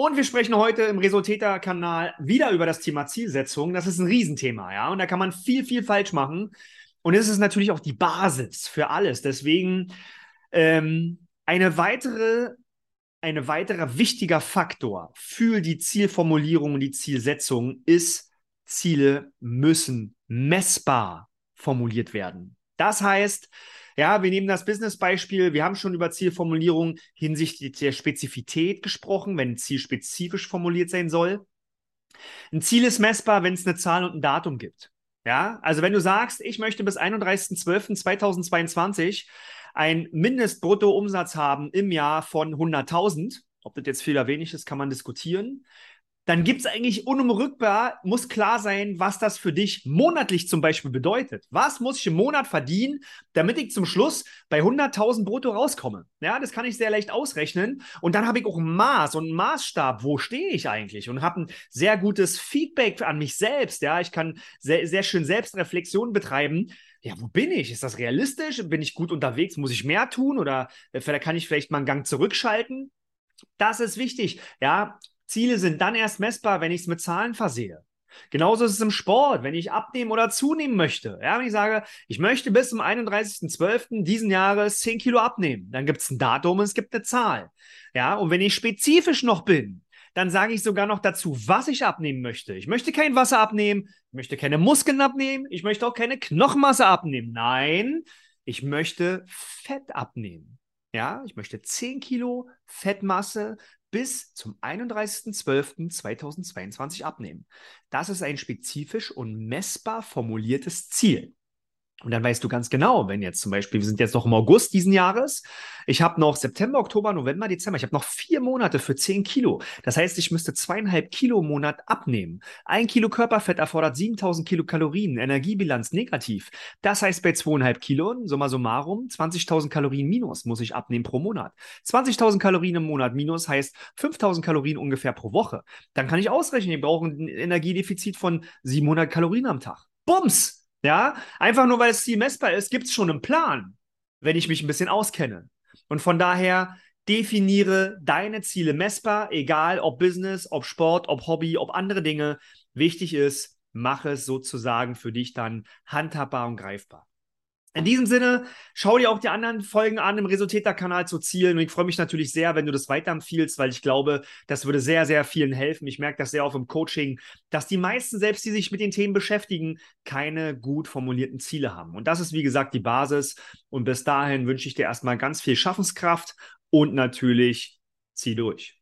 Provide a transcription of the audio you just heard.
Und wir sprechen heute im Resultäter-Kanal wieder über das Thema Zielsetzung. Das ist ein Riesenthema, ja. Und da kann man viel, viel falsch machen. Und es ist natürlich auch die Basis für alles. Deswegen ähm, eine weitere, ein weiterer wichtiger Faktor für die Zielformulierung und die Zielsetzung ist, Ziele müssen messbar formuliert werden. Das heißt, ja, wir nehmen das Business-Beispiel. Wir haben schon über Zielformulierung hinsichtlich der Spezifität gesprochen, wenn ein Ziel spezifisch formuliert sein soll. Ein Ziel ist messbar, wenn es eine Zahl und ein Datum gibt. Ja, also wenn du sagst, ich möchte bis 31.12.2022 einen Mindestbruttoumsatz haben im Jahr von 100.000, ob das jetzt viel oder wenig ist, kann man diskutieren dann gibt es eigentlich unumrückbar, muss klar sein, was das für dich monatlich zum Beispiel bedeutet. Was muss ich im Monat verdienen, damit ich zum Schluss bei 100.000 brutto rauskomme? Ja, das kann ich sehr leicht ausrechnen. Und dann habe ich auch ein Maß und einen Maßstab, wo stehe ich eigentlich? Und habe ein sehr gutes Feedback an mich selbst. Ja, ich kann sehr, sehr schön Selbstreflexion betreiben ja, wo bin ich? Ist das realistisch? Bin ich gut unterwegs? Muss ich mehr tun? Oder äh, kann ich vielleicht mal einen Gang zurückschalten? Das ist wichtig. Ja, Ziele sind dann erst messbar, wenn ich es mit Zahlen versehe. Genauso ist es im Sport, wenn ich abnehmen oder zunehmen möchte. Ja, wenn ich sage, ich möchte bis zum 31.12. diesen Jahres 10 Kilo abnehmen, dann gibt es ein Datum und es gibt eine Zahl. Ja, und wenn ich spezifisch noch bin, dann sage ich sogar noch dazu, was ich abnehmen möchte. Ich möchte kein Wasser abnehmen, ich möchte keine Muskeln abnehmen, ich möchte auch keine Knochenmasse abnehmen. Nein, ich möchte Fett abnehmen. Ja, ich möchte 10 Kilo Fettmasse bis zum 31.12.2022 abnehmen. Das ist ein spezifisch und messbar formuliertes Ziel. Und dann weißt du ganz genau, wenn jetzt zum Beispiel, wir sind jetzt noch im August diesen Jahres, ich habe noch September, Oktober, November, Dezember, ich habe noch vier Monate für zehn Kilo. Das heißt, ich müsste zweieinhalb Kilo im Monat abnehmen. Ein Kilo Körperfett erfordert 7000 Kilokalorien, Energiebilanz negativ. Das heißt, bei zweieinhalb Kilo, summa summarum, 20.000 Kalorien minus muss ich abnehmen pro Monat. 20.000 Kalorien im Monat minus heißt 5.000 Kalorien ungefähr pro Woche. Dann kann ich ausrechnen, ich brauche ein Energiedefizit von 700 Kalorien am Tag. Bums! Ja, einfach nur weil das Ziel messbar ist, gibt es schon einen Plan, wenn ich mich ein bisschen auskenne. Und von daher definiere deine Ziele messbar, egal ob Business, ob Sport, ob Hobby, ob andere Dinge. Wichtig ist, mache es sozusagen für dich dann handhabbar und greifbar. In diesem Sinne, schau dir auch die anderen Folgen an im Resultäter-Kanal zu Zielen. Und ich freue mich natürlich sehr, wenn du das weiterempfiehlst, weil ich glaube, das würde sehr, sehr vielen helfen. Ich merke das sehr oft im Coaching, dass die meisten, selbst die sich mit den Themen beschäftigen, keine gut formulierten Ziele haben. Und das ist, wie gesagt, die Basis. Und bis dahin wünsche ich dir erstmal ganz viel Schaffenskraft und natürlich zieh durch.